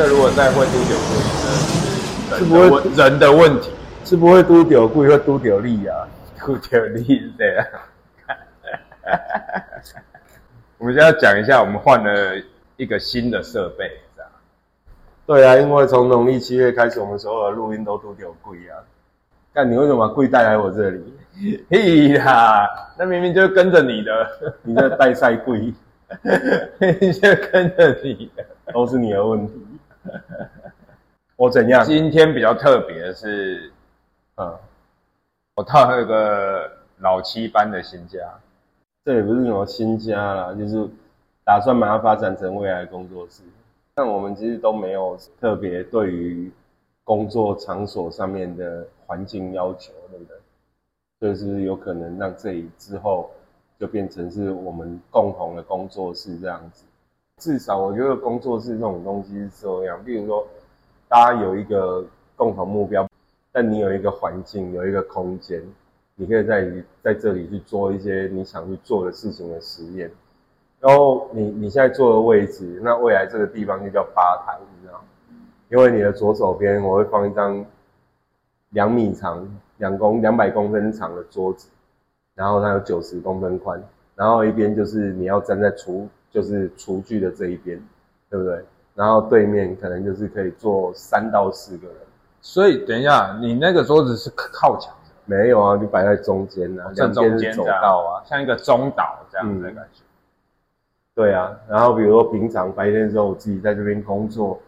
这如果再会嘟丢贵，是不会人的问题，是不会丢丢贵，会丢丢力啊。丢丢力是这样。我们现在讲一下，我们换了一个新的设备，这样。对啊，因为从农历七月开始，我们所有的录音都嘟丢贵啊。但你为什么把贵带来我这里？嘿呀，那明明就是跟着你的，你在带赛贵，就跟着你的，都是你的问题。我怎样？今天比较特别的是，嗯，我套了个老七班的新家。这也不是什么新家啦，就是打算把它发展成未来工作室。但我们其实都没有特别对于工作场所上面的环境要求，对不对？就是有可能让这里之后就变成是我们共同的工作室这样子。至少我觉得工作室这种东西是这样，比如说大家有一个共同目标，但你有一个环境，有一个空间。你可以在在这里去做一些你想去做的事情的实验，然后你你现在坐的位置，那未来这个地方就叫吧台，你知道吗因为你的左手边我会放一张两米长、两公两百公分长的桌子，然后它有九十公分宽，然后一边就是你要站在厨就是厨具的这一边，对不对？然后对面可能就是可以坐三到四个人。所以等一下，你那个桌子是靠墙的？没有啊，就摆在中间啊，正中间走道啊，像一个中岛这样子的感觉。对啊，然后比如说平常白天的时候，我自己在这边工作，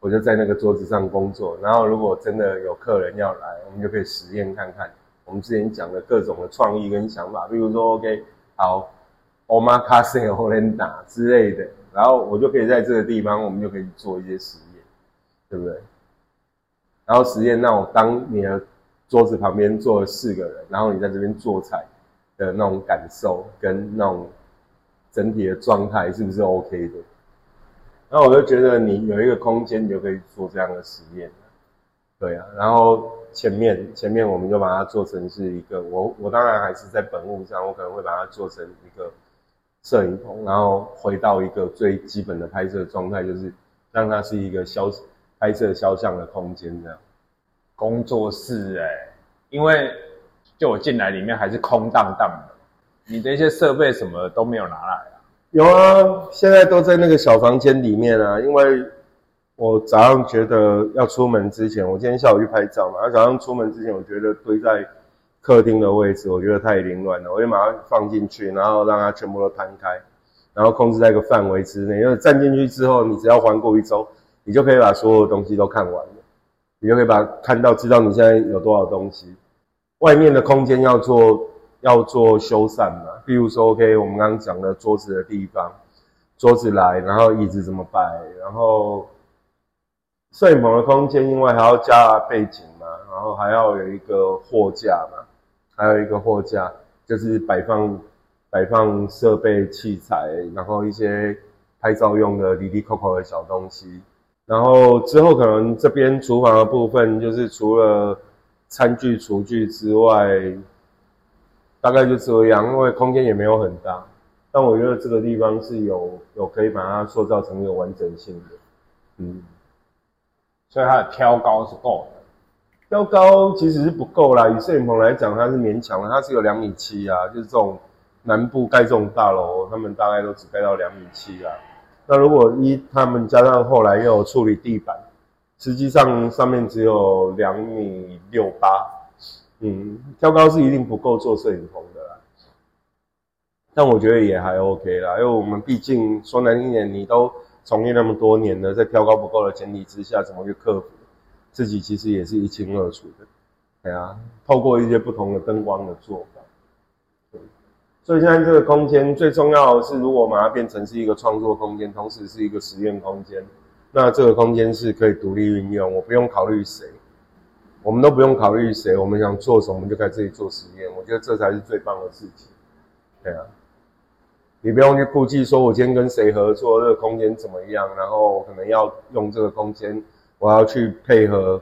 我就在那个桌子上工作。然后如果真的有客人要来，我们就可以实验看看我们之前讲的各种的创意跟想法。比如说，OK，好，Omakase Holanda 之类的，然后我就可以在这个地方，我们就可以做一些实验，对不对？然后实验，那我当你的。桌子旁边坐了四个人，然后你在这边做菜的那种感受跟那种整体的状态是不是 OK 的？然后我就觉得你有一个空间，你就可以做这样的实验。对啊，然后前面前面我们就把它做成是一个，我我当然还是在本物上，我可能会把它做成一个摄影棚，然后回到一个最基本的拍摄状态，就是让它是一个肖拍摄肖像的空间这样。工作室哎，因为就我进来里面还是空荡荡的，你的一些设备什么都没有拿来啊？有啊，现在都在那个小房间里面啊。因为我早上觉得要出门之前，我今天下午去拍照嘛，早上出门之前，我觉得堆在客厅的位置，我觉得太凌乱了，我就把它放进去，然后让它全部都摊开，然后控制在一个范围之内。因为站进去之后，你只要环顾一周，你就可以把所有的东西都看完了。你就可以把看到，知道你现在有多少东西。外面的空间要做要做修缮嘛，比如说，OK，我们刚刚讲的桌子的地方，桌子来，然后椅子怎么摆，然后摄影棚的空间，因为还要加背景嘛，然后还要有一个货架嘛，还有一个货架就是摆放摆放设备器材，然后一些拍照用的滴滴扣扣的小东西。然后之后可能这边厨房的部分，就是除了餐具、厨具之外，大概就这样，因为空间也没有很大。但我觉得这个地方是有有可以把它塑造成一个完整性的，嗯，所以它的挑高是够的。挑高其实是不够啦，以摄影棚来讲，它是勉强的，它是有两米七啊，就是这种南部盖这种大楼，他们大概都只盖到两米七啊。那如果一他们加上后来又有处理地板，实际上上面只有两米六八，嗯，挑高是一定不够做摄影棚的啦。但我觉得也还 OK 啦，因为我们毕竟说难听点，你都从业那么多年了，在挑高不够的前提之下，怎么去克服？自己其实也是一清二楚的。对啊，透过一些不同的灯光的做法。所以现在这个空间最重要的是，如果把它变成是一个创作空间，同时是一个实验空间，那这个空间是可以独立运用，我不用考虑谁，我们都不用考虑谁，我们想做什么，我们就在这里做实验。我觉得这才是最棒的事情。对啊，你不用去顾忌说，我今天跟谁合作，这个空间怎么样，然后可能要用这个空间，我要去配合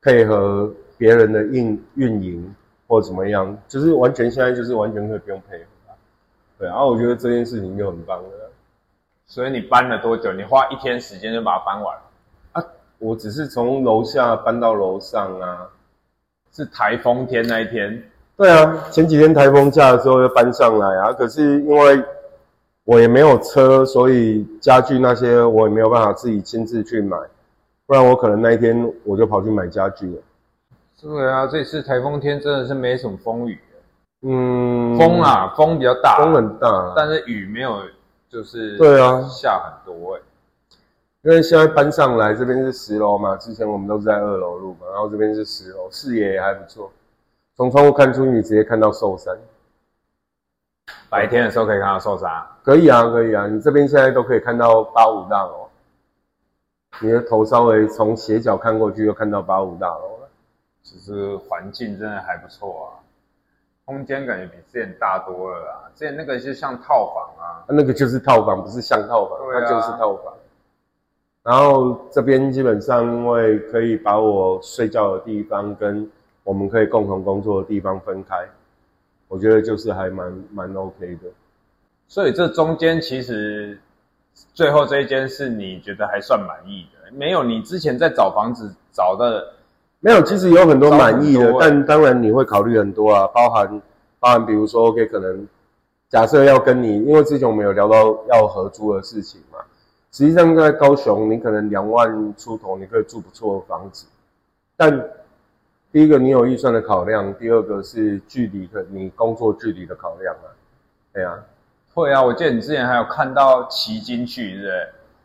配合别人的运运营。或怎么样，就是完全现在就是完全可以不用配合，对，然后我觉得这件事情就很棒了。所以你搬了多久？你花一天时间就把它搬完啊？我只是从楼下搬到楼上啊。是台风天那一天，对啊，前几天台风假的时候就搬上来啊。可是因为我也没有车，所以家具那些我也没有办法自己亲自去买，不然我可能那一天我就跑去买家具了。对啊，这次台风天真的是没什么风雨。嗯，风啊，风比较大，风很大，但是雨没有，就是对啊，下很多哎。因为现在搬上来，这边是十楼嘛，之前我们都是在二楼录嘛，然后这边是十楼，视野也还不错，从窗户看出去直接看到寿山。白天的时候可以看到寿山？可以啊，可以啊，你这边现在都可以看到八五大楼，你的头稍微从斜角看过去，又看到八五大楼了。只是环境真的还不错啊，空间感觉比之前大多了啊，之前那个就像套房啊，那个就是套房，不是像套房，它就是套房。然后这边基本上，因为可以把我睡觉的地方跟我们可以共同工作的地方分开，我觉得就是还蛮蛮 OK 的。所以这中间其实最后这一间是你觉得还算满意的，没有你之前在找房子找的没有，其实有很多满意的，但当然你会考虑很多啊，包含包含比如说 OK 可能假设要跟你，因为之前我们有聊到要合租的事情嘛。实际上，在高雄，你可能两万出头，你可以住不错的房子。但第一个，你有预算的考量；第二个是距离的，你工作距离的考量啊。对啊，会啊。我记得你之前还有看到奇经去，对不对？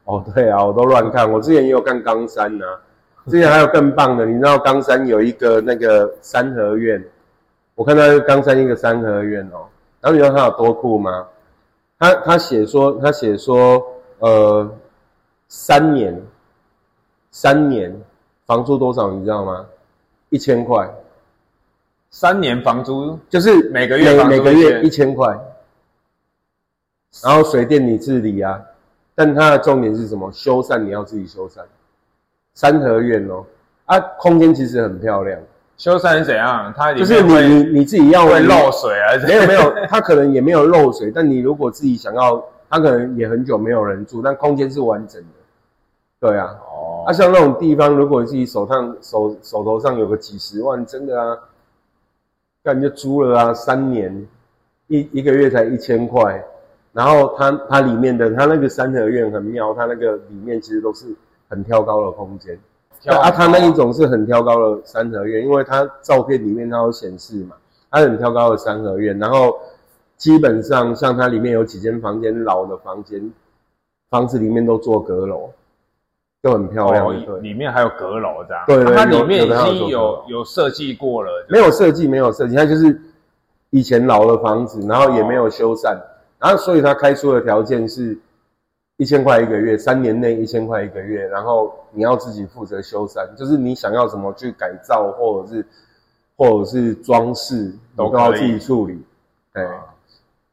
哦，对啊，我都乱看。我之前也有看冈山呐。之前还有更棒的，你知道冈山有一个那个三合院，我看到冈山一个三合院哦。然后你知道它有多酷吗？他他写说，他写说。呃，三年，三年，房租多少你知道吗？一千块。三年房租就是每个月每个月一千块，然后水电你自理啊。但它的重点是什么？修缮你要自己修缮。三合院哦，啊，空间其实很漂亮。修缮是怎样？它就是你你你自己要会漏水啊？没有没有，它可能也没有漏水，但你如果自己想要。它可能也很久没有人住，但空间是完整的。对啊，哦，啊，像那种地方，如果自己手上手手头上有个几十万，真的啊，那你就租了啊，三年，一一个月才一千块，然后它它里面的它那个三合院很妙，它那个里面其实都是很挑高的空间。啊，它那一种是很挑高的三合院，因为它照片里面它有显示嘛，它很挑高的三合院，然后。基本上，像它里面有几间房间，老的房间，房子里面都做阁楼，就很漂亮。哦，里面还有阁楼这样。对对，它里面已经有有设计过了。没有设计，没有设计，它就是以前老的房子，然后也没有修缮，然后所以他开出的条件是一千块一个月，三年内一千块一个月，然后你要自己负责修缮，就是你想要怎么去改造，或者是或者是装饰，都要自己处理。对。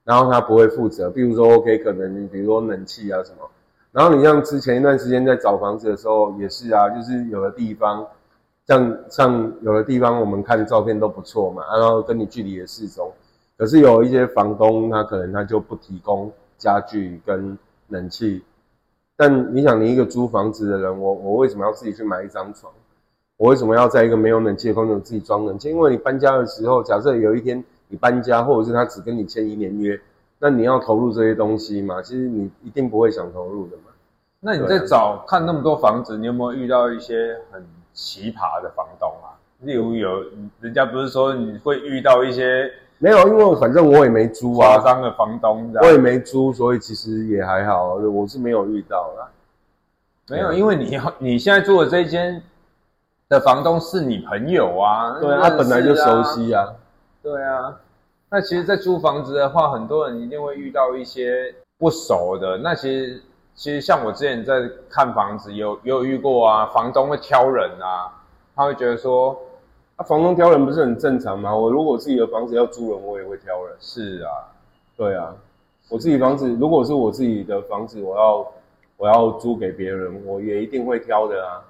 然后他不会负责，比如说 OK，可能比如说冷气啊什么。然后你像之前一段时间在找房子的时候也是啊，就是有的地方，像像有的地方我们看照片都不错嘛，然后跟你距离也适中。可是有一些房东他可能他就不提供家具跟冷气。但你想，你一个租房子的人，我我为什么要自己去买一张床？我为什么要在一个没有冷气的空间自己装冷气？因为你搬家的时候，假设有一天。你搬家，或者是他只跟你签一年约，那你要投入这些东西嘛？其实你一定不会想投入的嘛。那你在找看那么多房子，你有没有遇到一些很奇葩的房东啊？例如有人家不是说你会遇到一些没有，因为反正我也没租啊，夸张的房东，我也没租，所以其实也还好，我是没有遇到啦。没有，因为你要你现在住的这间的房东是你朋友啊，对，他本来就熟悉啊。对啊，那其实，在租房子的话，很多人一定会遇到一些不熟的。那其实，其实像我之前在看房子，有有遇过啊，房东会挑人啊，他会觉得说，啊，房东挑人不是很正常吗？我如果自己的房子要租人，我也会挑人。是啊，对啊，我自己房子，如果是我自己的房子，我要我要租给别人，我也一定会挑的啊，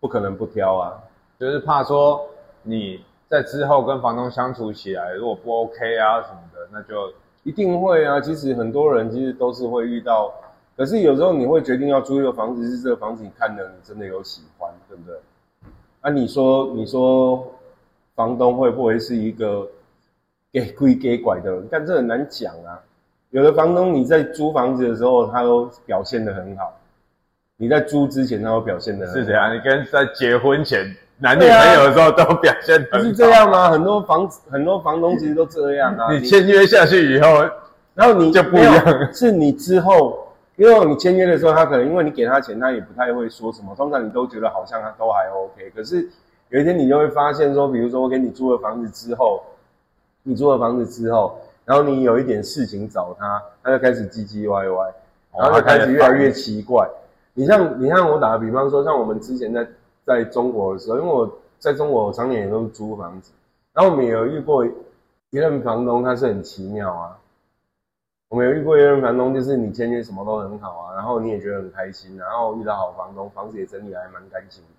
不可能不挑啊，就是怕说你。在之后跟房东相处起来，如果不 OK 啊什么的，那就一定会啊。其实很多人其实都是会遇到，可是有时候你会决定要租一个房子，是这个房子你看的你真的有喜欢，对不对？啊，你说你说房东会不会是一个给规给拐的人？但这很难讲啊。有的房东你在租房子的时候，他都表现得很好；你在租之前，他都表现得是这样。你跟在结婚前男女朋友的时候都表现不是这样吗？很多房子很多房东其实都这样啊。你签约下去以后，然后你就不一样，是你之后。因为你签约的时候，他可能因为你给他钱，他也不太会说什么。通常你都觉得好像他都还 OK。可是有一天你就会发现说，比如说我给你租了房子之后，你租了房子之后，然后你有一点事情找他，他就开始唧唧歪歪，然后就开始越来越奇怪。你像你像我打个比方说，像我们之前在在中国的时候，因为我在中国我常年也都是租房子，然后我们也有遇过一任房东，他是很奇妙啊。我们有遇过一任房东，就是你签约什么都很好啊，然后你也觉得很开心，然后遇到好房东，房子也整理还蛮干净的。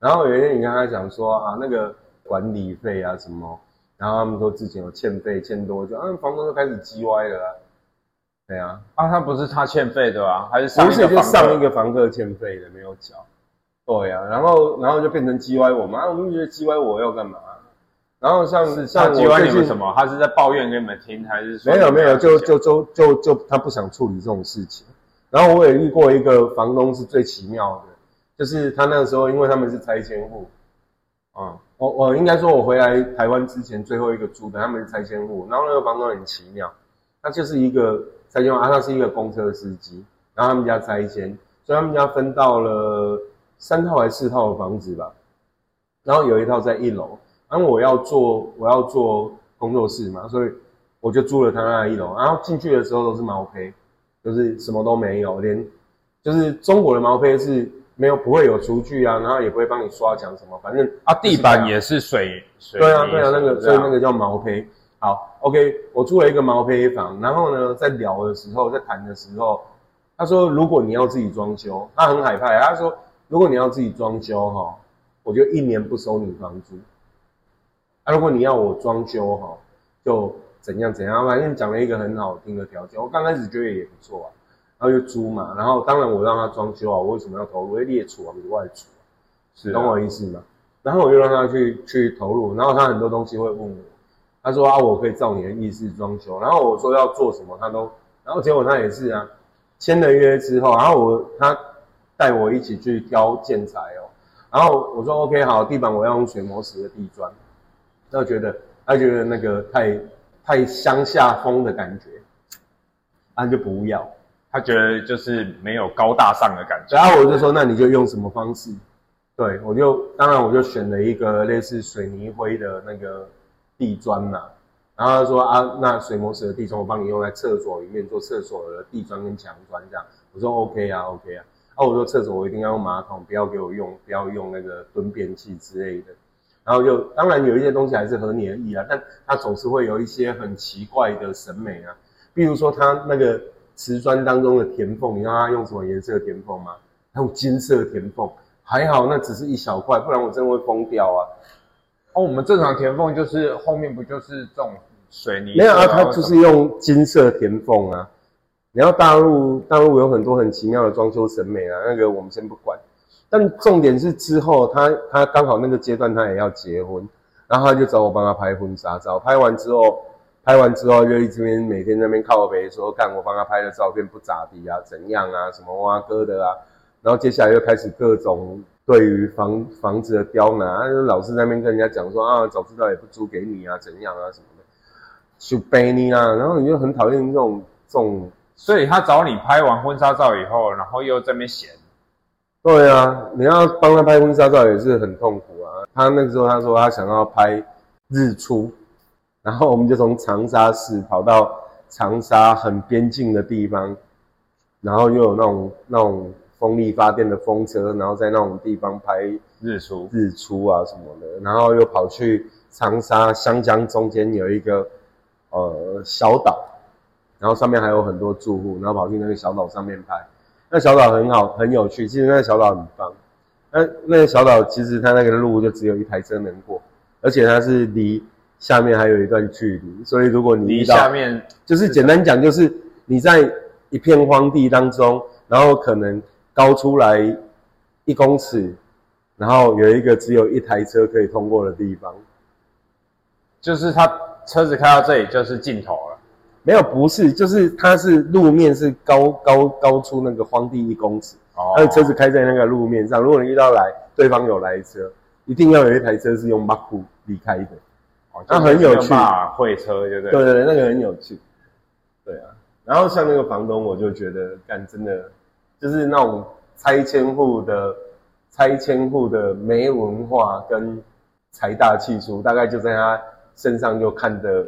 然后有一天你跟他讲说啊，那个管理费啊什么，然后他们说之前有欠费欠多，久啊房东就开始叽歪了。对啊，啊他不是他欠费的啊，还是不是就上一个房客欠费的没有缴？对啊，然后然后就变成叽歪我嘛，我们觉得叽歪我要干嘛？然后像像叽歪你们什么，他是在抱怨给你们听，还是没有没有，就就就就就他不想处理这种事情。然后我也遇过一个房东是最奇妙的，就是他那个时候因为他们是拆迁户，啊，我我应该说我回来台湾之前最后一个租的，他们是拆迁户。然后那个房东很奇妙，他就是一个拆迁户，他是一个公车司机，然后他们家拆迁，所以他们家分到了三套还是四套的房子吧，然后有一套在一楼。因为我要做我要做工作室嘛，所以我就租了他那一楼。然后进去的时候都是毛坯，就是什么都没有，连就是中国的毛坯是没有不会有厨具啊，然后也不会帮你刷墙什么，反正啊地板也是水水。对啊对啊，那个所以那个叫毛坯。好，OK，我租了一个毛坯房，然后呢在聊的时候在谈的时候，他说如果你要自己装修，他很海派，他说如果你要自己装修哈，我就一年不收你房租。啊如果你要我装修哈，就怎样怎样，反正讲了一个很好听的条件。我刚开始觉得也不错啊，然后就租嘛。然后当然我让他装修啊，我为什么要投入？会列储啊，比外储，是懂我意思吗？然后我就让他去去投入，然后他很多东西会问我，他说啊，我可以照你的意思装修。然后我说要做什么，他都，然后结果他也是啊，签了约之后，然后我他带我一起去挑建材哦，然后我说 OK 好，地板我要用水磨石的地砖。他觉得，他觉得那个太太乡下风的感觉，他就不要。他觉得就是没有高大上的感觉。然后我就说，那你就用什么方式？对我就当然我就选了一个类似水泥灰的那个地砖嘛。然后他说啊，那水磨石的地砖我帮你用在厕所里面做厕所的地砖跟墙砖这样。我说 OK 啊，OK 啊。啊，我说厕所我一定要用马桶，不要给我用，不要用那个蹲便器之类的。然后就当然有一些东西还是合你的意啊，但他总是会有一些很奇怪的审美啊，比如说他那个瓷砖当中的填缝，你知道它用什么颜色填缝吗？用金色填缝，还好那只是一小块，不然我真的会疯掉啊！哦，我们正常填缝就是后面不就是这种水泥？没有啊，它就是用金色填缝啊。然后大陆大陆有很多很奇妙的装修审美啊，那个我们先不管。但重点是之后他他刚好那个阶段他也要结婚，然后他就找我帮他拍婚纱照。拍完之后，拍完之后就一直边每天那边靠背说，看我帮他拍的照片不咋地啊，怎样啊，什么挖哥的啊。然后接下来又开始各种对于房房子的刁难，老是在那边跟人家讲说啊，早知道也不租给你啊，怎样啊什么的，就背你啊。然后你就很讨厌这种这种，所以他找你拍完婚纱照以后，然后又在那边闲。对啊，你要帮他拍婚纱照也是很痛苦啊。他那个时候他说他想要拍日出，然后我们就从长沙市跑到长沙很边境的地方，然后又有那种那种风力发电的风车，然后在那种地方拍日出日出啊什么的，然后又跑去长沙湘江中间有一个呃小岛，然后上面还有很多住户，然后跑去那个小岛上面拍。那小岛很好，很有趣。其实那个小岛很棒。那那个小岛其实它那个路就只有一台车能过，而且它是离下面还有一段距离。所以如果你离下面，就是简单讲，就是你在一片荒地当中，然后可能高出来一公尺然后有一个只有一台车可以通过的地方，就是它车子开到这里就是尽头了。没有，不是，就是它是路面是高高高出那个荒地一公尺，哦他的车子开在那个路面上，如果你遇到来对方有来车，一定要有一台车是用马库离开的。哦那很有趣会车，对不对？对对对，那个很有趣。对啊，然后像那个房东，我就觉得干真的就是那种拆迁户的拆迁户的没文化跟财大气粗，大概就在他身上就看得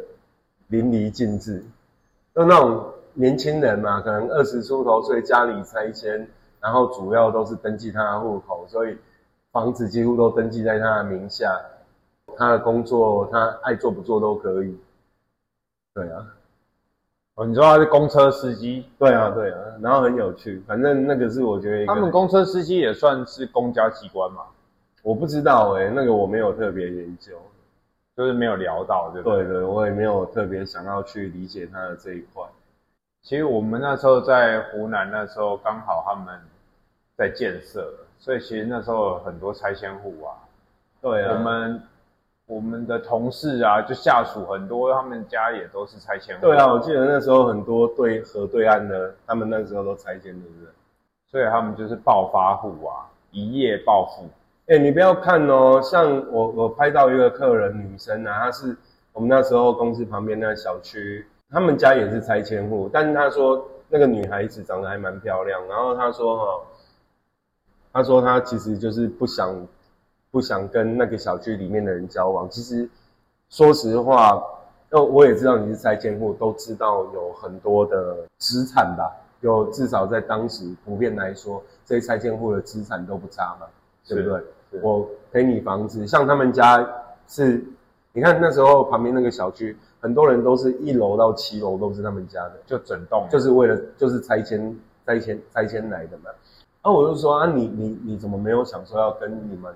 淋漓尽致。就那种年轻人嘛，可能二十出头岁，家里拆迁，然后主要都是登记他的户口，所以房子几乎都登记在他的名下。他的工作，他爱做不做都可以。对啊，哦，你说他是公车司机，对啊，对啊，然后很有趣，反正那个是我觉得他们公车司机也算是公家机关嘛，我不知道哎、那个我没有特别研究。就是没有聊到，对不对？对对，我也没有特别想要去理解他的这一块。其实我们那时候在湖南，那时候刚好他们在建设，所以其实那时候有很多拆迁户啊。对啊，我们我们的同事啊，就下属很多，他们家也都是拆迁户。对啊，我记得那时候很多对河对岸的，他们那时候都拆迁，对不对？所以他们就是暴发户啊，一夜暴富。哎、你不要看哦，像我我拍到一个客人女生啊，她是我们那时候公司旁边那个小区，他们家也是拆迁户，但是她说那个女孩子长得还蛮漂亮，然后她说哈、她说她其实就是不想不想跟那个小区里面的人交往。其实说实话，那我也知道你是拆迁户，都知道有很多的资产吧，有至少在当时普遍来说，这些拆迁户的资产都不差嘛，对不对？我赔你房子，像他们家是，你看那时候旁边那个小区，很多人都是一楼到七楼都是他们家的，就整栋，就是为了就是拆迁拆迁拆迁来的嘛。啊，我就说啊，你你你怎么没有想说要跟你们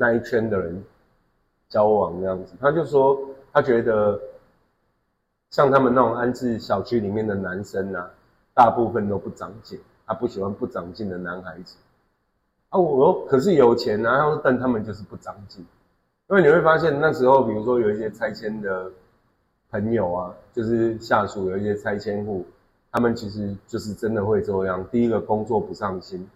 那一圈的人交往这样子？他就说他觉得像他们那种安置小区里面的男生啊，大部分都不长进，他不喜欢不长进的男孩子。啊，我可是有钱啊，但他们就是不长进，因为你会发现那时候，比如说有一些拆迁的朋友啊，就是下属有一些拆迁户，他们其实就是真的会这样。第一个工作不上心，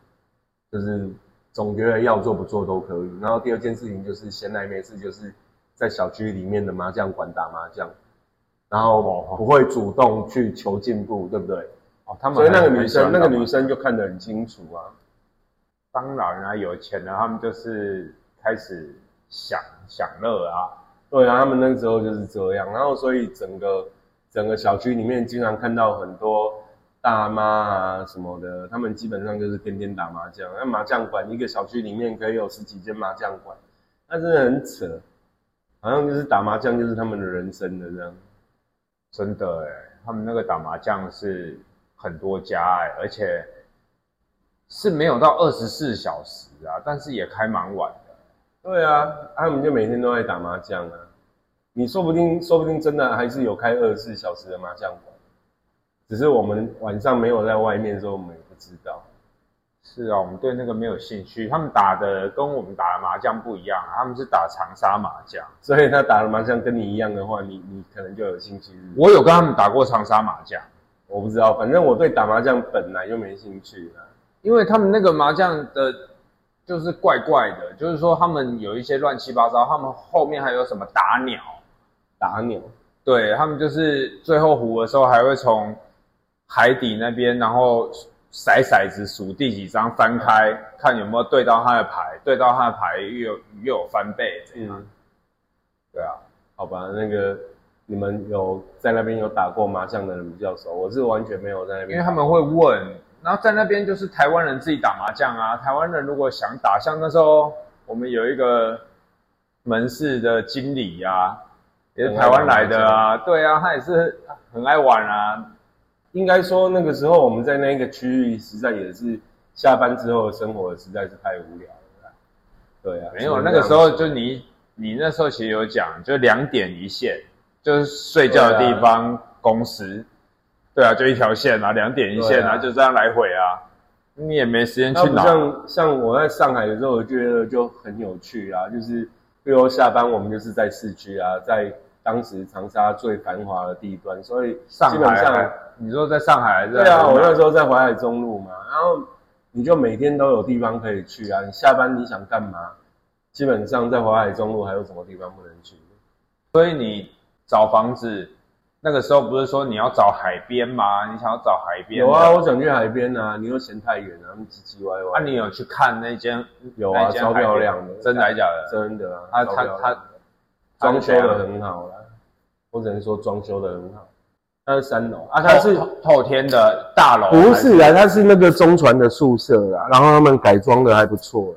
就是总觉得要做不做都可以。然后第二件事情就是闲来没事，就是在小区里面的麻将馆打麻将，然后不会主动去求进步，对不对？哦，他们所以那个女生，那个女生。就看得很清楚啊。当然啊，有钱了，他们就是开始享享乐啊。对啊，他们那个时候就是这样，然后所以整个整个小区里面经常看到很多大妈啊什么的，他们基本上就是天天打麻将。那麻将馆一个小区里面可以有十几间麻将馆，那真的很扯，好像就是打麻将就是他们的人生的这样。真的哎，他们那个打麻将是很多家哎，而且是没有到二十四小时啊，但是也开蛮晚的。对啊，他们就每天都在打麻将啊。你说不定说不定真的还是有开二十四小时的麻将馆，只是我们晚上没有在外面的时候，我们也不知道。是啊，我们对那个没有兴趣。他们打的跟我们打的麻将不一样啊，他们是打长沙麻将。所以他打的麻将跟你一样的话，你你可能就有兴趣。我有跟他们打过长沙麻将，我不知道，反正我对打麻将本来就没兴趣啊。因为他们那个麻将的，就是怪怪的，就是说他们有一些乱七八糟，他们后面还有什么打鸟，打鸟，对他们就是最后胡的时候还会从海底那边，然后骰骰子数第几张翻开，看有没有对到他的牌，对到他的牌又有又有翻倍这样。嗯，对啊，好吧，那个你们有在那边有打过麻将的人比较熟，我是完全没有在那边，因为他们会问，然后在那边就是台湾人自己打麻将啊。台湾人如果想打，像那时候我们有一个门市的经理呀、也是台湾来的啊，对啊，他也是很爱玩啊。应该说那个时候我们在那个区域，实在也是下班之后的生活实在是太无聊了啦。对啊，没有，那个时候就你你那时候其实有讲，就两点一线，就是睡觉的地方、公司，对啊，就一条线啊，两点一线啊，啊就这样来回啊。你也没时间去哪。像像我在上海的时候，我觉得就很有趣啊，就是比如说下班我们就是在市区啊，在当时长沙最繁华的地段，所以上基本上海，你说在上海还是在对啊，我那时候候在淮海中路嘛，然后你就每天都有地方可以去啊，你下班你想干嘛？基本上在淮海中路还有什么地方不能去？所以你找房子那个时候不是说你要找海边吗？你想要找海边有啊，我想去海边啊，你又嫌太远啊，唧唧歪歪。啊，你有去看那间？有啊，超漂亮的，真的还假的？真的啊，啊他他的装修的很好啦，我只能说装修的很好。它是三楼啊，它是透透天的大楼？不是啊？它是那个中传的宿舍啦，然后他们改装的还不错啦。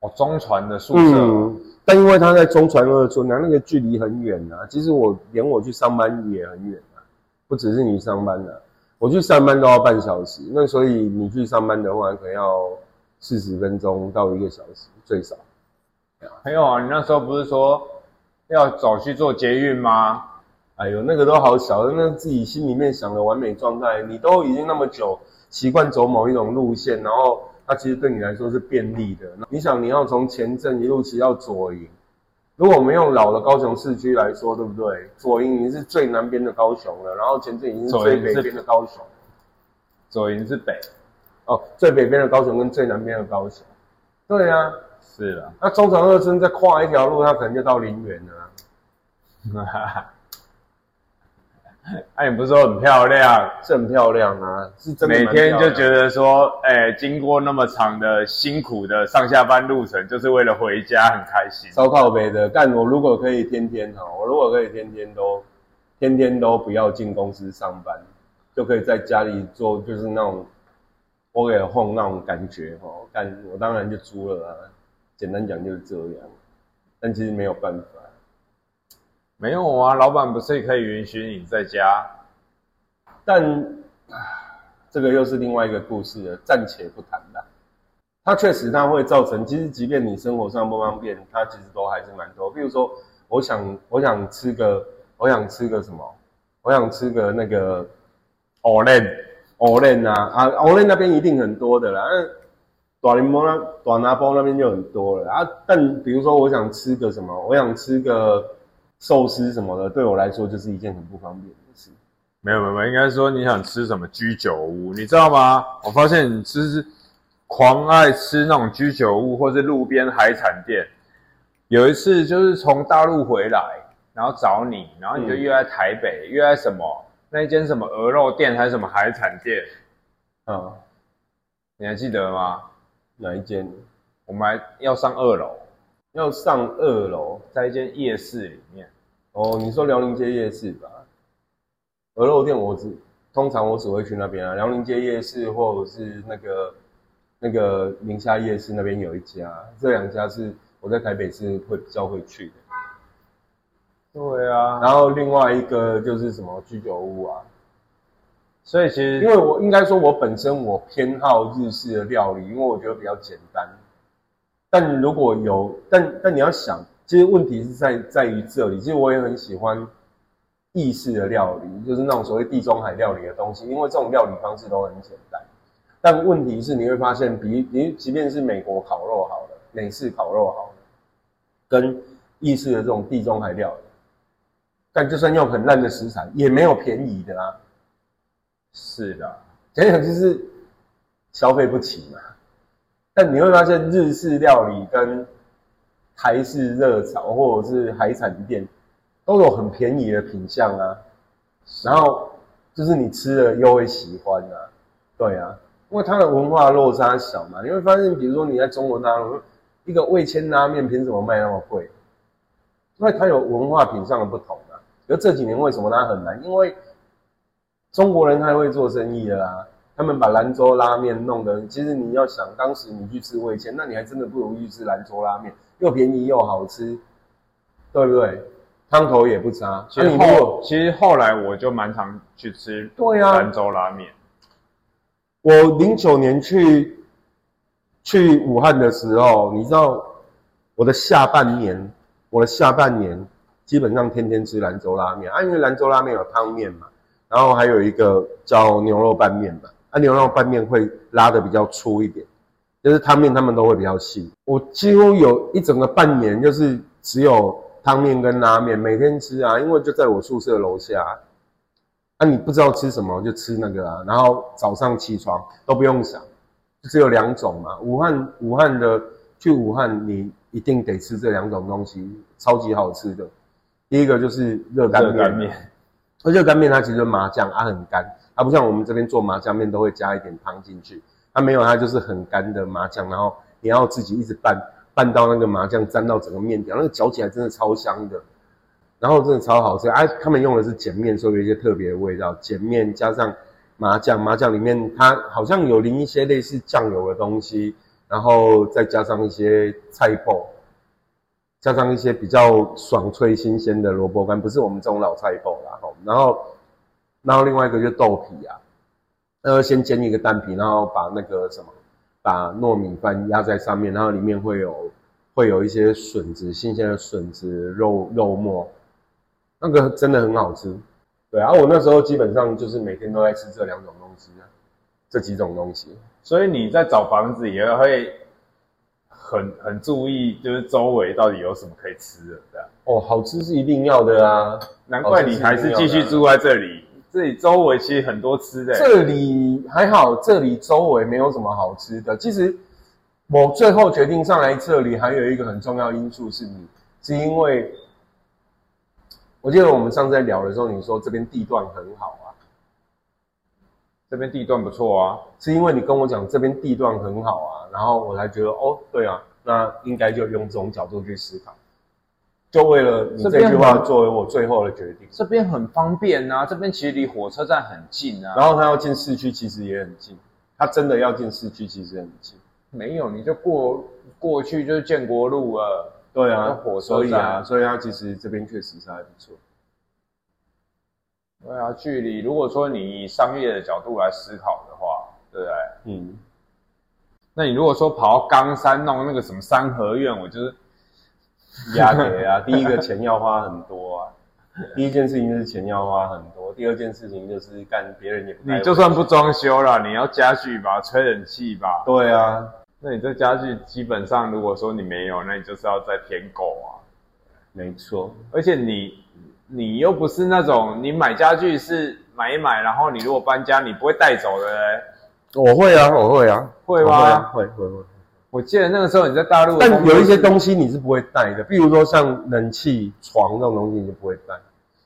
哦，中传的宿舍。嗯，但因为他在中传二村啊，那个距离很远啊。其实我连我去上班也很远啊，不只是你上班啊，我去上班都要半小时。那所以你去上班的话，可能要四十分钟到一个小时最少。没有啊，你那时候不是说要走去做捷运吗？哎呦，那个都好小，那自己心里面想的完美状态，你都已经那么久习惯走某一种路线，然后它其实对你来说是便利的。你想你要从前镇一路骑到左营，如果我们用老的高雄市区来说，对不对？左营已经是最南边的高雄了，然后前镇已经是最北边的高雄。左营是北，哦，最北边的高雄跟最南边的高雄。对啊，是了。那中长二村再跨一条路，它可能就到陵园了啊。哎、你不是说很漂亮？是很漂亮啊，是真的每。天就觉得说，哎、经过那么长的辛苦的上下班路程，就是为了回家，很开心。烧靠北的，但我如果可以天天哈，我如果可以天天都天天都不要进公司上班，就可以在家里做，就是那种我给 home 那种感觉哈。干我当然就租了啊，简单讲就是这样，但其实没有办法。没有啊，老板不是可以允许你在家？但唉这个又是另外一个故事了，暂且不谈了。它确实它会造成，其实即便你生活上不方便，它其实都还是蛮多。比如说，我想我想吃个我想吃个什么，我想吃个那个 Olen Olen 啊啊 Olen 那边一定很多的啦。那短林波那短拿包那边就很多了啊。但比如说我想吃个什么，我想吃个寿司什么的，对我来说就是一件很不方便的事。没有没有应该说你想吃什么居酒屋，你知道吗？我发现你吃狂爱吃那种居酒屋或是路边海产店。有一次就是从大陆回来，然后找你，然后你就嗯约在台北，约在什么那一间什么鹅肉店还是什么海产店，嗯，你还记得吗？哪一间？我们还要上二楼，要上二楼在一间夜市里面。哦。你说辽宁街夜市吧？鹅肉店我只通常我只会去那边啊，辽宁街夜市或者是那个那个宁夏夜市那边有一家，这两家是我在台北是会比较会去的。对啊，然后另外一个就是什么居酒屋啊，所以其实因为我应该说我本身我偏好日式的料理，因为我觉得比较简单。但如果有，但但你要想，其实问题是在在于这里。其实我也很喜欢意式的料理，就是那种所谓地中海料理的东西，因为这种料理方式都很简单。但问题是你会发现，比你即便是美国烤肉好了，美式烤肉好了，跟意式的这种地中海料理，但就算用很烂的食材，也没有便宜的啊。是的，讲讲就是消费不起嘛。但你会发现，日式料理跟台式热炒或者是海产店都有很便宜的品相啊。然后就是你吃了又会喜欢啊，对啊，因为它的文化落差小嘛。你会发现，比如说你在中国大陆，一个味千拉面凭什么卖那么贵？因为它有文化品上的不同啊。而这几年为什么它很难？因为中国人太会做生意了啦，他们把兰州拉面弄得，其实你要想，当时你去吃味千，那你还真的不如去吃兰州拉面，又便宜又好吃，对不对？汤头也不差。其实后果其实后来我就蛮常去吃对啊兰州拉面。我零九年去去武汉的时候，你知道我的下半年，我的下半年基本上天天吃兰州拉面啊，因为兰州拉面有汤面嘛，然后还有一个叫牛肉拌面吧，啊，牛肉拌面会拉的比较粗一点，就是汤面他们都会比较细。我几乎有一整个半年就是只有汤面跟拉面，每天吃啊，因为就在我宿舍楼下。啊，你不知道吃什么就吃那个啊，然后早上起床都不用想，只有两种嘛。武汉武汉的去武汉，你一定得吃这两种东西，超级好吃的。第一个就是热干面，而热干面它其实麻酱啊很干，它不像我们这边做麻酱面都会加一点汤进去，它没有，它就是很干的麻酱，然后你要自己一直拌，拌到那个麻酱沾到整个面条，那个嚼起来真的超香的。然后真的超好吃啊！他们用的是碱面，所以有一些特别的味道。碱面加上麻酱，麻酱里面它好像有淋一些类似酱油的东西，然后再加上一些菜脯，加上一些比较爽脆新鲜的萝卜干，不是我们这种老菜脯。然后，然后另外一个就是豆皮啊，呃，先煎一个蛋皮，然后把那个什么，把糯米饭压在上面，然后里面会有会有一些笋子，新鲜的笋子、肉肉末。那个真的很好吃，对啊，我那时候基本上就是每天都在吃这两种东西，这几种东西。所以你在找房子也会很很注意，就是周围到底有什么可以吃的，这样。哦，好吃是一定要的啊，难怪你还是继续住在这里。这里周围其实很多吃的。这里还好，这里周围没有什么好吃的。其实我最后决定上来这里，还有一个很重要因素是你，是因为。我记得我们上次在聊的时候，你说这边地段很好啊，这边地段不错啊，是因为你跟我讲这边地段很好啊，然后我才觉得哦，对啊，那应该就用这种角度去思考，就为了你这句话作为我最后的决定。这边很方便啊，这边其实离火车站很近啊，然后他要进市区其实也很近，他真的要进市区其实很近，没有你就过过去就是建国路了。对啊，所以啊，所以他其实这边确实是还不错。对啊，距离如果说你以商业的角度来思考的话，对不对？嗯。那你如果说跑到冈山弄那个什么三合院，我就是 压给啊。第一个钱要花很多啊，第一件事情就是钱要花很多，第二件事情就是干别人也不。你就算不装修了，你要家具吧，吹冷气吧。对啊。那你这家具基本上，如果说你没有，那你就是要再添购啊。没错，而且你你又不是那种你买家具是买一买，然后你如果搬家你不会带走的嘞。我会啊，我会啊，会吗？会会会。我记得那个时候你在大陆，但有一些东西你是不会带的，比如说像冷气、床这种东西你就不会带。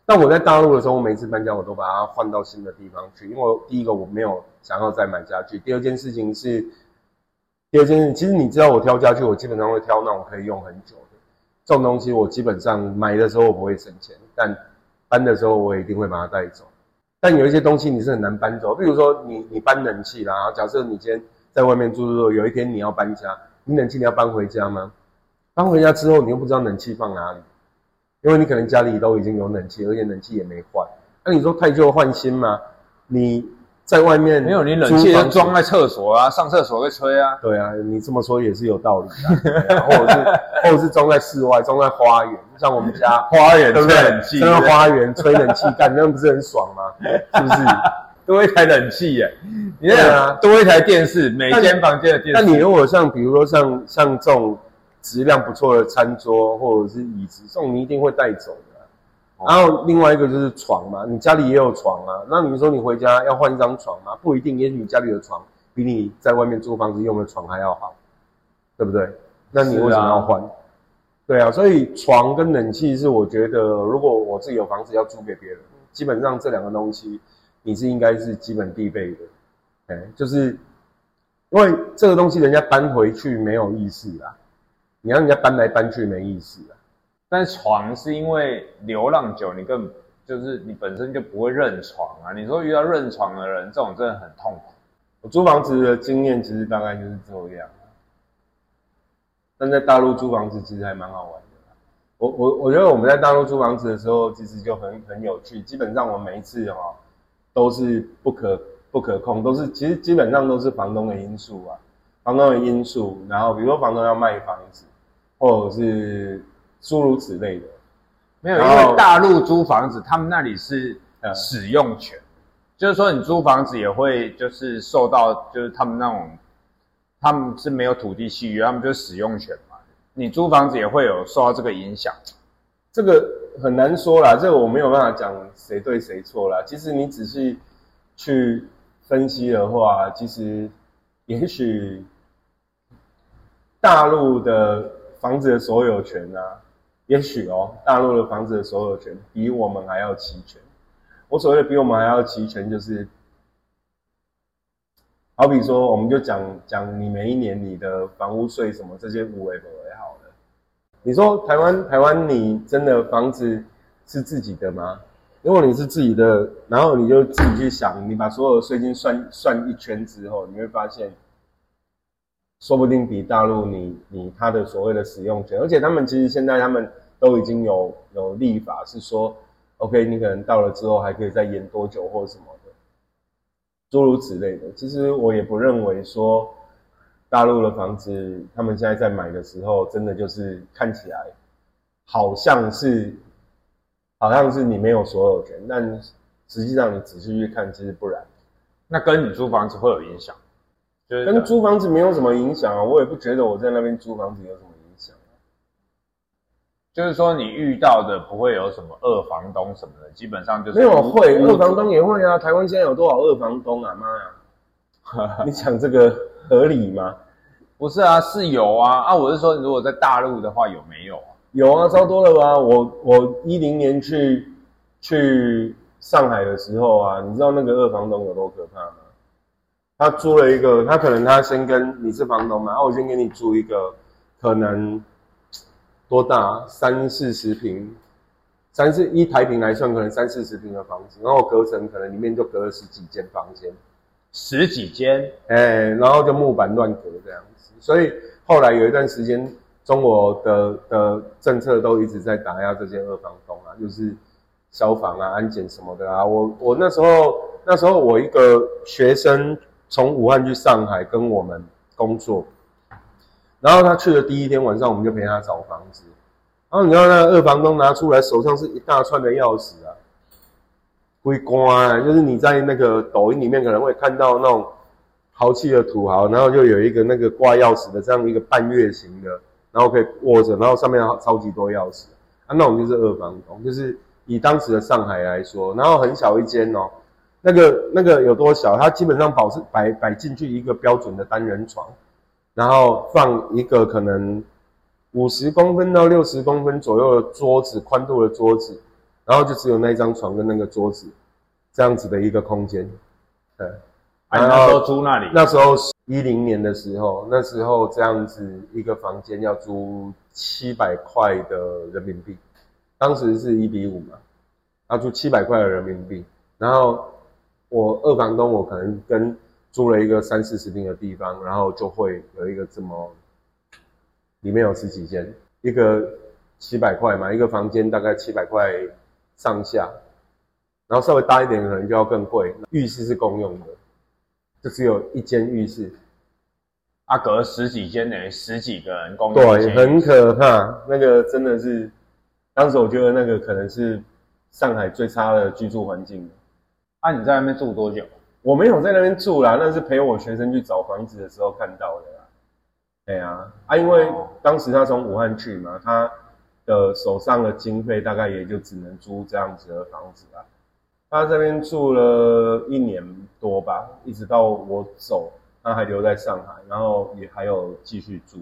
但我在大陆的时候，我每次搬家我都把它换到新的地方去，因为第一个我没有想要再买家具，第二件事情是。第二件事，其实你知道我挑家具，我基本上会挑那种可以用很久的。这种东西我基本上买的时候我不会省钱，但搬的时候我一定会把它带走。但有一些东西你是很难搬走，比如说你你搬冷气啦，假设你今天在外面住住，有一天你要搬家，你冷气你要搬回家吗？搬回家之后你又不知道冷气放哪里，因为你可能家里都已经有冷气，而且冷气也没换。那你说太旧换新吗？你？在外面没有你冷气装在厕所啊，上厕所会吹啊。对啊，你这么说也是有道理的。或者是或者是装在室外，装在花园，像我们家 花园吹冷气，在花园吹冷气干，那不是很爽吗？是不是？多一台冷气耶，你看多一台电视，每间房间的电视。那你如果像比如说像像这种质量不错的餐桌或者是椅子，这种你一定会带走的。然后另外一个就是床嘛，你家里也有床啊。那你说你回家要换一张床吗？不一定，也许你家里的床比你在外面租房子用的床还要好，对不对？那你为什么要换？对啊，所以床跟冷气是我觉得，如果我自己有房子要租给别人，基本上这两个东西你是应该是基本必备的。哎，就是因为这个东西人家搬回去没有意思啊，你让人家搬来搬去没意思啊。但床是因为流浪久，你更就是你本身就不会认床啊。你说遇到认床的人，这种真的很痛苦。我租房子的经验其实大概就是这样。但在大陆租房子其实还蛮好玩的。我我我觉得我们在大陆租房子的时候，其实就很很有趣。基本上我每一次哈都是不可不可控，都是其实基本上都是房东的因素啊，房东的因素。然后比如说房东要卖房子，或者是。诸如此类的，没有，因为大陆租房子，他们那里是使用权，就是说你租房子也会就是受到就是他们那种，他们是没有土地契约，他们就是使用权嘛。你租房子也会有受到这个影响。这个很难说啦，这个我没有办法讲谁对谁错啦。其实你仔细去分析的话，其实也许大陆的房子的所有权啊，也许哦，大陆的房子的所有权比我们还要齐全。我所谓的比我们还要齐全，就是好比说，我们就讲讲你每一年你的房屋税什么这些五维不为好了。你说台湾台湾，你真的房子是自己的吗？如果你是自己的，然后你就自己去想，你把所有的税金算算一圈之后，你会发现，说不定比大陆你你他的所谓的使用权，而且他们其实现在他们都已经有有立法是说。OK，你可能到了之后还可以再延多久或什么，诸如此类的。其实我也不认为说大陆的房子，他们现在在买的时候，真的就是看起来好像是好像是你没有所有权，但实际上你仔细去看，其实不然。那跟你租房子会有影响？跟租房子没有什么影响啊，我也不觉得我在那边租房子有什么。就是说，你遇到的不会有什么二房东什么的，基本上就是没有会二房东也会啊。台湾现在有多少二房东啊？妈呀！你讲这个合理吗？不是啊，是有啊啊！我是说，如果在大陆的话，有没有啊？有啊，超多了吧？我我一零年去去上海的时候啊，你知道那个二房东有多可怕吗？他租了一个，他可能他先跟你是房东嘛，啊，我先给你租一个，可能。多大？三四十平，三四一台平来算，可能三四十平的房子，然后隔层可能里面就隔了十几间房间，十几间，哎，然后就木板乱隔这样子。所以后来有一段时间，中国的的政策都一直在打压这些二房东啊，就是消防啊、安检什么的啊。我我那时候那时候我一个学生从武汉去上海跟我们工作。然后他去的第一天晚上，我们就陪他找房子。然后你知道那二房东拿出来手上是一大串的钥匙啊，会关，就是你在那个抖音里面可能会看到那种豪气的土豪，然后就有一个那个挂钥匙的这样一个半月形的，然后可以握着，然后上面超级多钥匙。啊，那种就是二房东，就是以当时的上海来说，然后很小一间哦，那个那个有多小？它基本上保持摆摆进去一个标准的单人床。然后放一个可能五十公分到六十公分左右的桌子，宽度的桌子，然后就只有那一张床跟那个桌子这样子的一个空间。对，那时候租那里，那时候一零年的时候，那时候这样子一个房间要租七百块的人民币，当时是一比五嘛，要租七百块的人民币。然后我二房东，我可能跟租了一个三四十平的地方，然后就会有一个这么，里面有十几间，一个七百块嘛，一个房间大概七百块上下，然后稍微大一点可能就要更贵。浴室是公用的，就只有一间浴室，啊，隔十几间等于十几个人共用。对，很可怕，那个真的是，当时我觉得那个可能是上海最差的居住环境。啊，你在那边住多久？我没有在那边住啦，那是陪我学生去找房子的时候看到的啦。对啊，啊，因为当时他从武汉去嘛，他的手上的经费大概也就只能租这样子的房子啦。他这边住了一年多吧，一直到我走，他还留在上海，然后也还有继续住。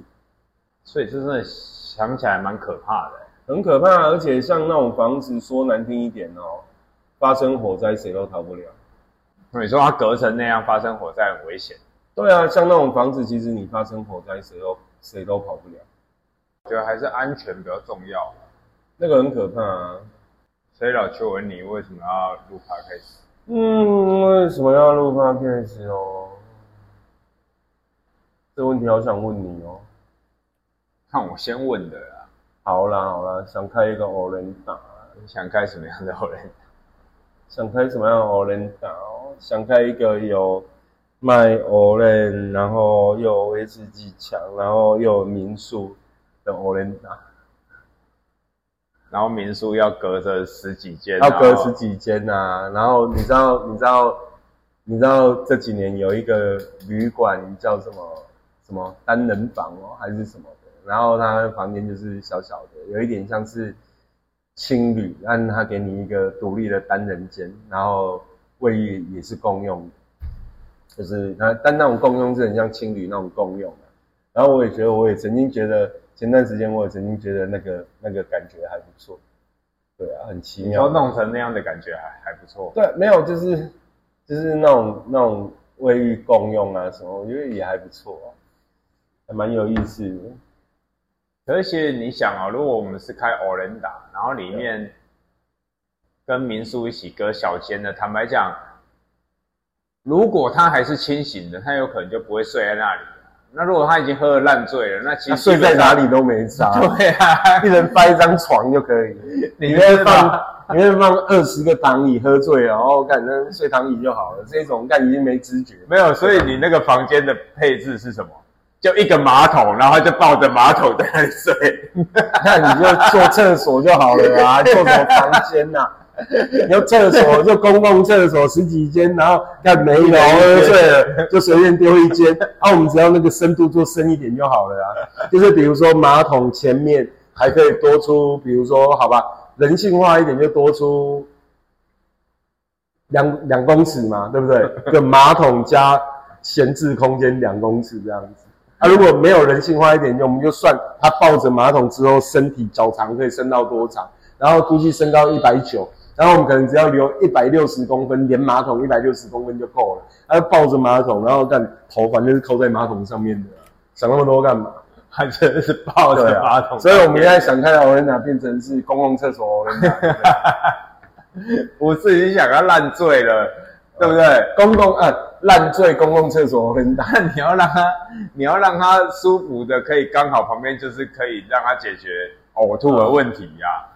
所以这真的想起来蛮可怕的，很可怕。而且像那种房子，说难听一点哦，发生火灾谁都逃不了。你说它隔成那样，发生火灾很危险。对啊，像那种房子，其实你发生火灾，谁都谁都跑不了。我觉得还是安全比较重要。那个很可怕啊。所以老邱问你为什么要录 podcast？嗯，为什么要录 podcast 哦？这问题好想问你哦。看我先问的啦。好啦好啦，想开一个 o r a n 想开什么样的 o r a n 想开什么样的 Orange？想开一个有卖 Orange，然后又有威士忌墙，然后又有民宿的 Orange。然后民宿要隔着十几间，要隔十几间呐、然后你知道，你知道，你知道这几年有一个旅馆叫什么什么单人房哦，还是什么的，然后它的房间就是小小的，有一点像是青旅，但它给你一个独立的单人间，然后卫浴也是共用的，就是它但那种共用是很像青旅那种共用的。然后我也觉得，我也曾经觉得，前段时间我也曾经觉得那个那个感觉还不错，对啊，很奇妙然后。弄成那样的感觉还还不错。对，没有，就是就是那种那种卫浴共用啊什么，我觉得也还不错啊，还蛮有意思的。可是其实你想啊、如果我们是开 Orenda，然后里面跟民宿一起隔小间的，坦白讲，如果他还是清醒的，他有可能就不会睡在那里。那如果他已经喝了烂醉了，那其实睡在哪里都没差，对啊，一人发一张床就可以。你里面放吧？里面放二十个躺椅，喝醉了，然后干那睡躺椅就好了。这种干已经没知觉，没有，所以你那个房间的配置是什么？就一个马桶，然后就抱着马桶在那里睡。那你就坐厕所就好了啊，坐什么房间呐、你 要厕所就公共厕所十几间，然后看没有喝醉了就随便丢一间，啊，我们只要那个深度做深一点就好了啊。就是比如说马桶前面还可以多出，比如说好吧，人性化一点就多出两两公尺嘛，对不对？就马桶加闲置空间两公尺这样子。啊，如果没有人性化一点，就我们就算他抱着马桶之后，身体脚长可以伸到多长，然后估计身高一百九，然后我们可能只要留一百六十公分，连马桶一百六十公分就够了。他抱着马桶，然后干头反正是扣在马桶上面的，想那么多干嘛？还真的是抱对着马桶、啊，所以我们现在想看到 r e n 变成是公共厕所 e 不是你想要烂醉了，对不对？公共啊烂醉公共厕所 e n 那你要让他，你要让他舒服的，可以刚好旁边就是可以让他解决呕吐的问题呀、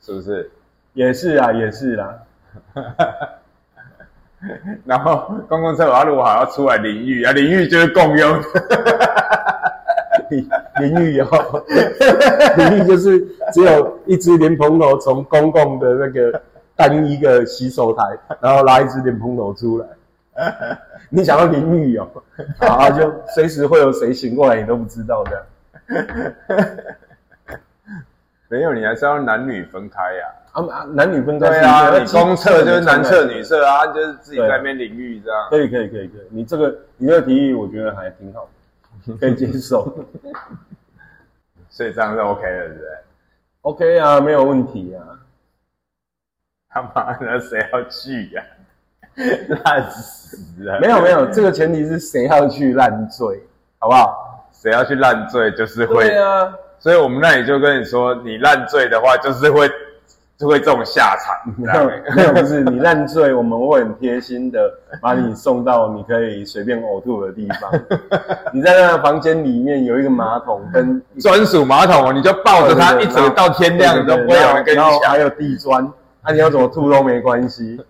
是不是？也是啊，也是啦。然后公共厕所他如果还要出来淋浴啊，淋浴就是共用的，淋 淋浴有，淋浴就是只有一只莲蓬头从公共的那个单一个洗手台，然后拉一只莲蓬头出来。你想要淋浴哦，啊，就随时会有谁醒过来，你都不知道这样。没有，你还是要男女分开呀、啊，男女分开啊，你公厕就是男厕、女厕。啊，就是自己在那边淋浴这样。可以，可以，可以，可以。你这个你这个提议，我觉得还挺好的，可以接受。所以这样是 OK 的，对不对？OK 啊，没有问题啊。他妈的，谁要去呀、烂死了！没有没有，这个前提是谁要去烂醉，好不好？谁要去烂醉，就是会。对啊，所以我们那里就跟你说，你烂醉的话，就是会就会这种下场。没有没有，不是你烂醉，我们会很贴心的把你送到你可以随便呕吐的地方。你在那个房间里面有一个马桶跟专属马桶，你就抱着它对对对一直到天亮，都不会有人跟你讲。还有地砖，啊，你要怎么吐都没关系。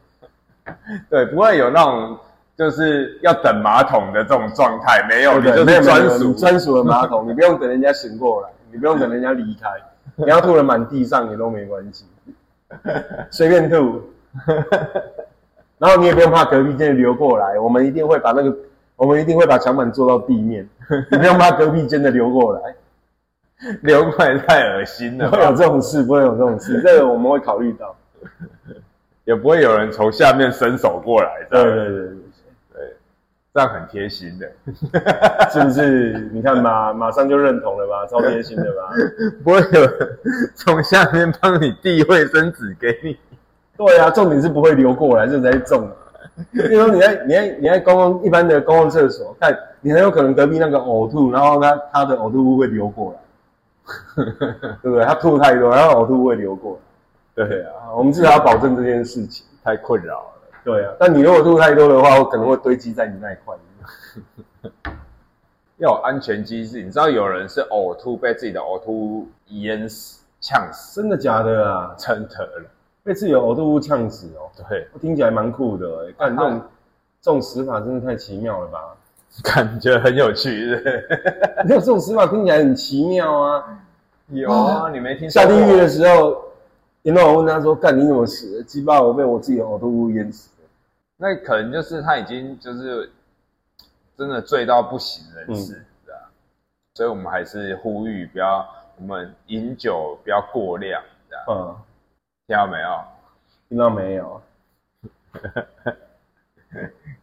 对，不会有那种就是要等马桶的这种状态，没有？你就是专属。专属的马桶，你不用等人家醒过来，你不用等人家离开，你要吐的满地上也都没关系，随便吐。然后你也不用怕隔壁间流过来，我们一定会把那个，我们一定会把墙板做到地面，你不用怕隔壁间的流过来，流过来太恶心了不会有，这种事，不会有这种事，这个我们会考虑到。也不会有人从下面伸手过来，这样对对对对。这样很贴心的，是不是？你看嘛，马上就认同了吧，超贴心的吧？不会有人从下面帮你递卫生纸给你。对啊，重点是不会流过来，这才是重点。比如说你在你在你在公共一般的公共厕所，看你很有可能隔壁那个呕吐，然后他他的呕吐物会流过来，对不对？他吐太多，然后呕吐物会流过来。对啊，我们至少要保证这件事情。太困扰了。对啊，但你如果吐太多的话，我可能会堆积在你那一块。要有安全机制，你知道有人是呕吐被自己的呕吐物淹死、呛死，真的假的啊？真的了。被自己的呕吐物呛死哦，对，我听起来蛮酷的哎。但这种这种死法真的太奇妙了吧？感觉很有趣，是是没有这种死法听起来很奇妙啊。有啊，你没听说下地狱的时候，因为我问他说：“干你怎么死的？鸡巴我被我自己的呕吐物淹死的。那可能就是他已经就是真的醉到不省人事。所以我们还是呼吁不要，我们饮酒不要过量，这样嗯，听到没有？听到没有？